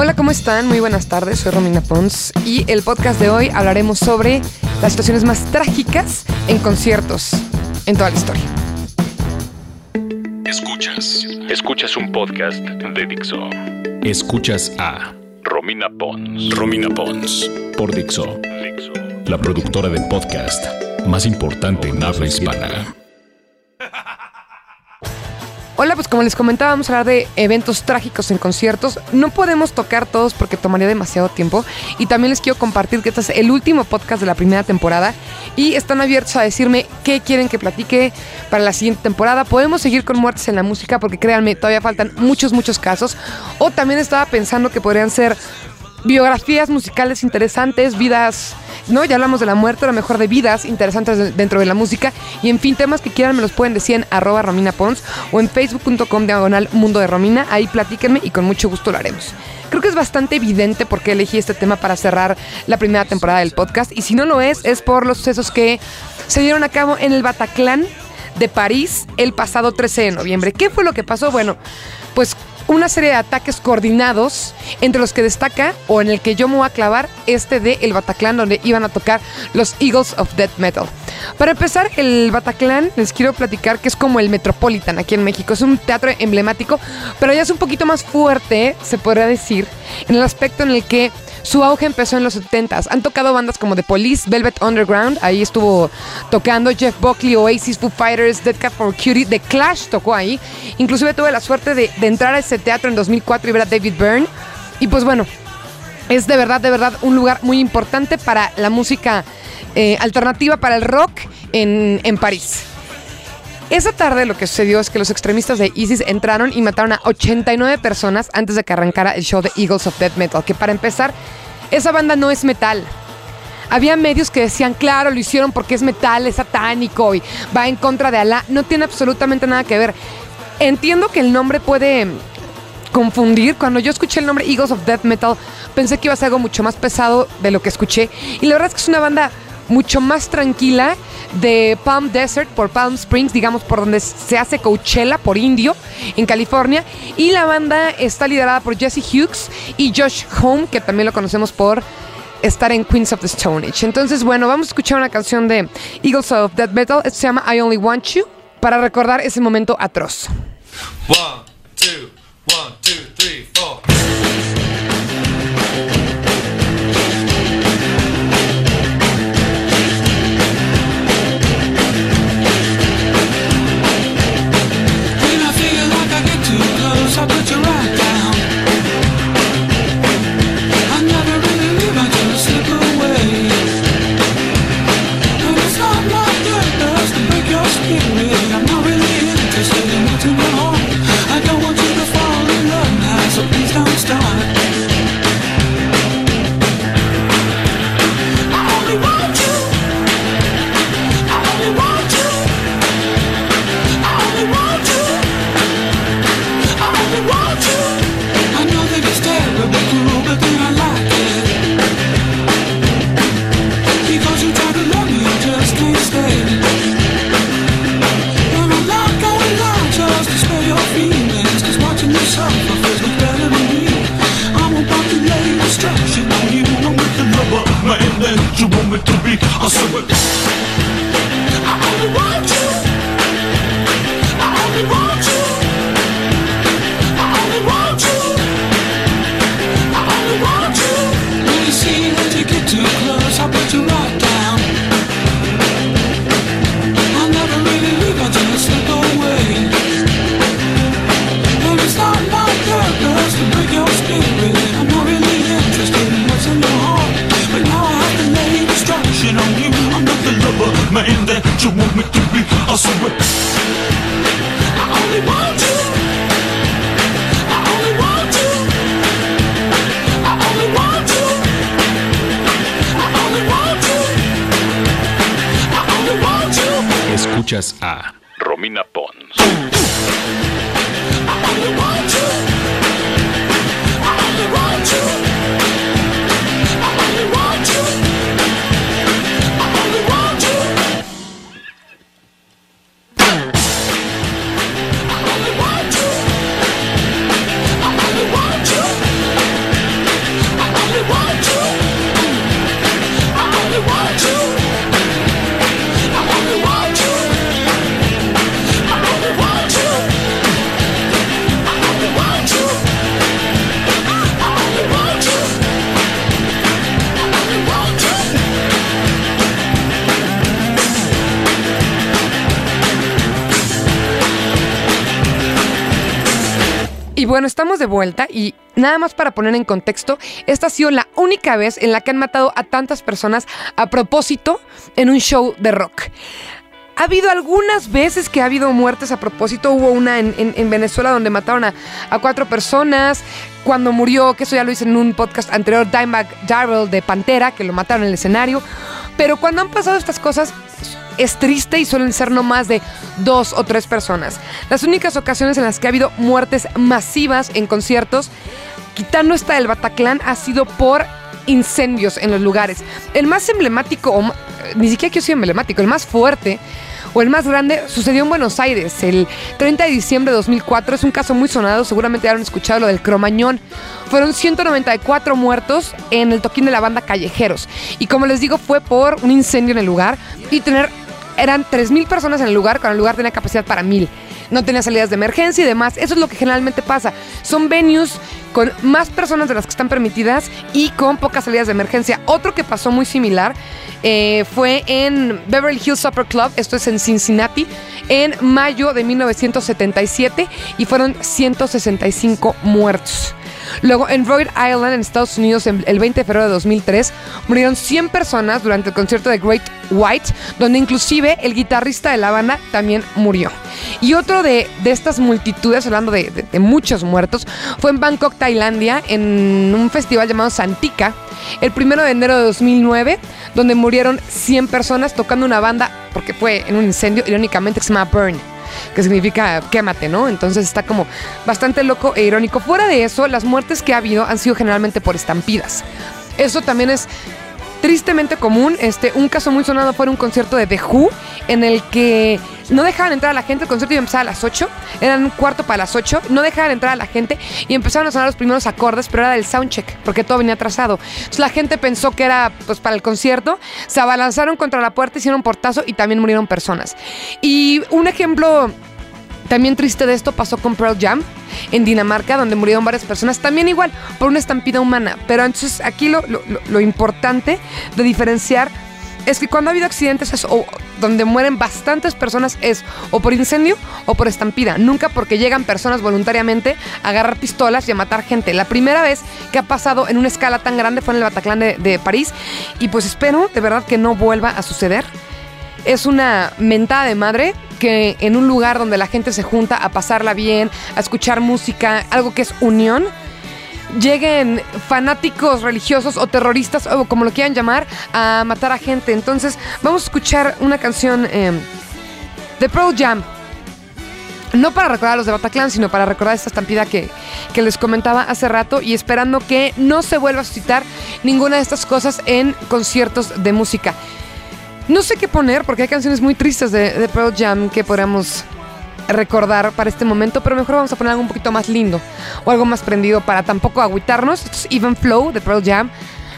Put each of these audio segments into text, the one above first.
Hola, ¿cómo están? Muy buenas tardes, soy Romina Pons y el podcast de hoy hablaremos sobre las situaciones más trágicas en conciertos en toda la historia. Escuchas. Escuchas un podcast de Dixo. Escuchas a Romina Pons. Romina Pons. Por Dixo. Dixo. La productora del podcast más importante en habla hispana. Hola, pues como les comentaba, vamos a hablar de eventos trágicos en conciertos. No podemos tocar todos porque tomaría demasiado tiempo. Y también les quiero compartir que este es el último podcast de la primera temporada. Y están abiertos a decirme qué quieren que platique para la siguiente temporada. Podemos seguir con muertes en la música porque créanme, todavía faltan muchos, muchos casos. O también estaba pensando que podrían ser biografías musicales interesantes, vidas ¿no? Ya hablamos de la muerte, a lo mejor de vidas interesantes dentro de la música. Y en fin, temas que quieran me los pueden decir en arroba Romina Pons o en facebook.com diagonal Mundo de Romina. Ahí platíquenme y con mucho gusto lo haremos. Creo que es bastante evidente por qué elegí este tema para cerrar la primera temporada del podcast. Y si no lo es, es por los sucesos que se dieron a cabo en el Bataclan de París el pasado 13 de noviembre. ¿Qué fue lo que pasó? Bueno, pues una serie de ataques coordinados entre los que destaca o en el que yo me voy a clavar este de El Bataclan donde iban a tocar los Eagles of Death Metal. Para empezar, el Bataclan les quiero platicar que es como el Metropolitan aquí en México. Es un teatro emblemático, pero ya es un poquito más fuerte, se podría decir, en el aspecto en el que su auge empezó en los 70s. Han tocado bandas como The Police, Velvet Underground, ahí estuvo tocando Jeff Buckley, Oasis, Foo Fighters, Dead Cat for Cutie, The Clash tocó ahí. Inclusive tuve la suerte de, entrar a ese teatro en 2004 y ver a David Byrne. Y pues bueno, es de verdad, de verdad un lugar muy importante para la música eh, alternativa, para el rock en, en París. Esa tarde lo que sucedió es que los extremistas de ISIS entraron y mataron a 89 personas antes de que arrancara el show de Eagles of Death Metal, que para empezar, esa banda no es metal. Había medios que decían, claro, lo hicieron porque es metal, es satánico y va en contra de Alá. No tiene absolutamente nada que ver. Entiendo que el nombre puede confundir. Cuando yo escuché el nombre Eagles of Death Metal, pensé que iba a ser algo mucho más pesado de lo que escuché. Y la verdad es que es una banda mucho más tranquila de Palm Desert por Palm Springs, digamos por donde se hace Coachella por Indio en California y la banda está liderada por Jesse Hughes y Josh Home, que también lo conocemos por estar en Queens of the Stone Age. Entonces, bueno, vamos a escuchar una canción de Eagles of Death Metal, esto se llama I Only Want You para recordar ese momento atroz. Escuchas a Romina Pons. Bueno, estamos de vuelta y nada más para poner en contexto, esta ha sido la única vez en la que han matado a tantas personas a propósito en un show de rock. Ha habido algunas veces que ha habido muertes a propósito. Hubo una en, Venezuela donde mataron a, a, cuatro personas. Cuando murió, que eso ya lo hice en un podcast anterior, Dimebag Darrell de Pantera, que lo mataron en el escenario. Pero cuando han pasado estas cosas, es triste y suelen ser no más de dos o tres personas. Las únicas ocasiones en las que ha habido muertes masivas en conciertos, quitando esta del Bataclan, ha sido por incendios en los lugares. El más emblemático, o, ni siquiera que yo emblemático, el más fuerte o el más grande sucedió en Buenos Aires el 30 de diciembre de 2004. Es un caso muy sonado, seguramente ya han escuchado lo del Cromañón. Fueron 194 muertos en el toquín de la banda Callejeros. Y como les digo, fue por un incendio en el lugar y tener eran 3.000 personas en el lugar, cuando el lugar tenía capacidad para 1.000. No tenía salidas de emergencia y demás. Eso es lo que generalmente pasa. Son venues con más personas de las que están permitidas y con pocas salidas de emergencia. Otro que pasó muy similar eh, fue en Beverly Hills Supper Club, esto es en Cincinnati, en mayo de 1977 y fueron 165 muertos. Luego, en Rhode Island, en Estados Unidos, el 20 de febrero de 2003, murieron 100 personas durante el concierto de Great White, donde inclusive el guitarrista de la banda también murió. Y otro de, estas multitudes, hablando de, muchos muertos, fue en Bangkok, Tailandia, en un festival llamado Santika, el primero de enero de 2009, donde murieron 100 personas tocando una banda, porque fue en un incendio, irónicamente, que se llama Burn que significa quémate, ¿no? Entonces está como bastante loco e irónico. Fuera de eso, las muertes que ha habido han sido generalmente por estampidas. Eso también es tristemente común. Este, un caso muy sonado fue un concierto de The Who en el que no dejaban entrar a la gente. El concierto iba a empezar a las 8, eran un cuarto para las 8. No dejaban entrar a la gente y empezaron a sonar los primeros acordes, pero era del soundcheck porque todo venía atrasado. Entonces la gente pensó que era pues para el concierto, se abalanzaron contra la puerta, hicieron portazo y también murieron personas. Y un ejemplo también triste de esto pasó con Pearl Jam en Dinamarca, donde murieron varias personas, también igual por una estampida humana. Pero entonces aquí lo, lo, importante de diferenciar es que cuando ha habido accidentes es, o, donde mueren bastantes personas es o por incendio o por estampida. Nunca porque llegan personas voluntariamente a agarrar pistolas y a matar gente. La primera vez que ha pasado en una escala tan grande fue en el Bataclan de, de París y pues espero de verdad que no vuelva a suceder. Es una mentada de madre que en un lugar donde la gente se junta a pasarla bien, a escuchar música, algo que es unión, lleguen fanáticos religiosos o terroristas, o como lo quieran llamar, a matar a gente. Entonces, vamos a escuchar una canción em, de Pearl Jam. No para recordar a los de Bataclan, sino para recordar esta estampida que, que les comentaba hace rato y esperando que no se vuelva a suscitar ninguna de estas cosas en conciertos de música. No sé qué poner porque hay canciones muy tristes de, de Pearl Jam que podamos recordar para este momento, pero mejor vamos a poner algo un poquito más lindo o algo más prendido para tampoco agüitarnos. Esto es Even Flow de Pearl Jam.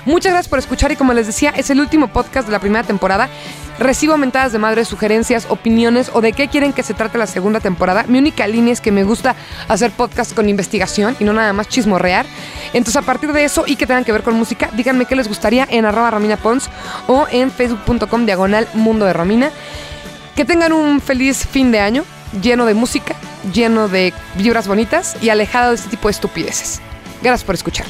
Muchas gracias por escuchar y como les decía, es el último podcast de la primera temporada. Recibo mentadas de madres, sugerencias, opiniones o de qué quieren que se trate la segunda temporada. Mi única línea es que me gusta hacer podcast con investigación y no nada más chismorrear. Entonces, a partir de eso y que tengan que ver con música, díganme qué les gustaría en arroba Romina Pons o en facebook.com diagonal mundo de Romina. Que tengan un feliz fin de año lleno de música, lleno de vibras bonitas y alejado de este tipo de estupideces. Gracias por escuchar.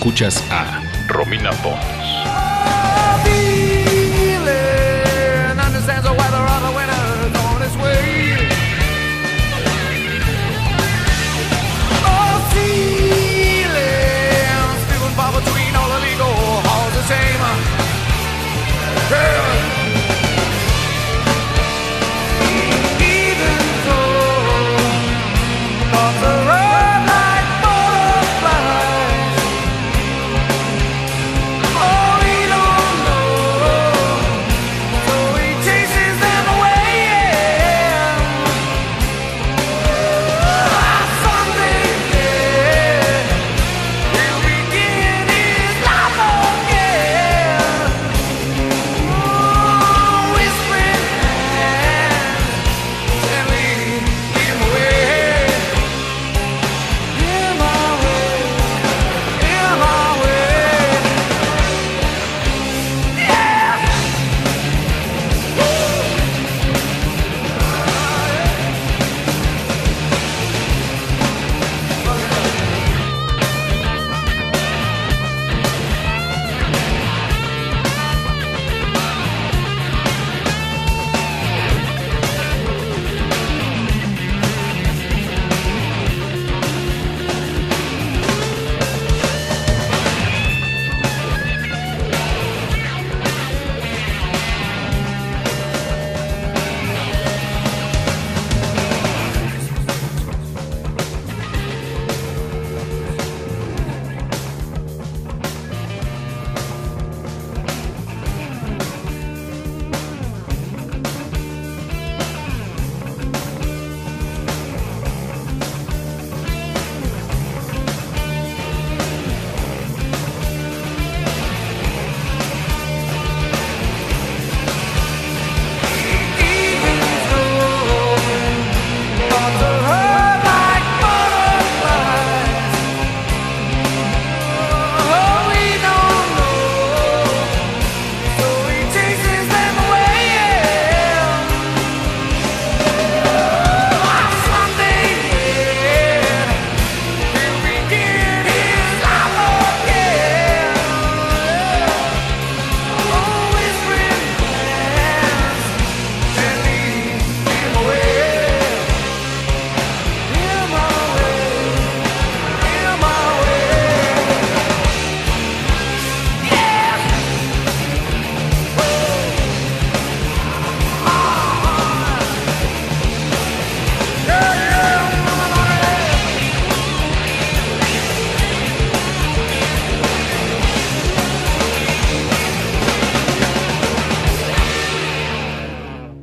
Escuchas a Romina.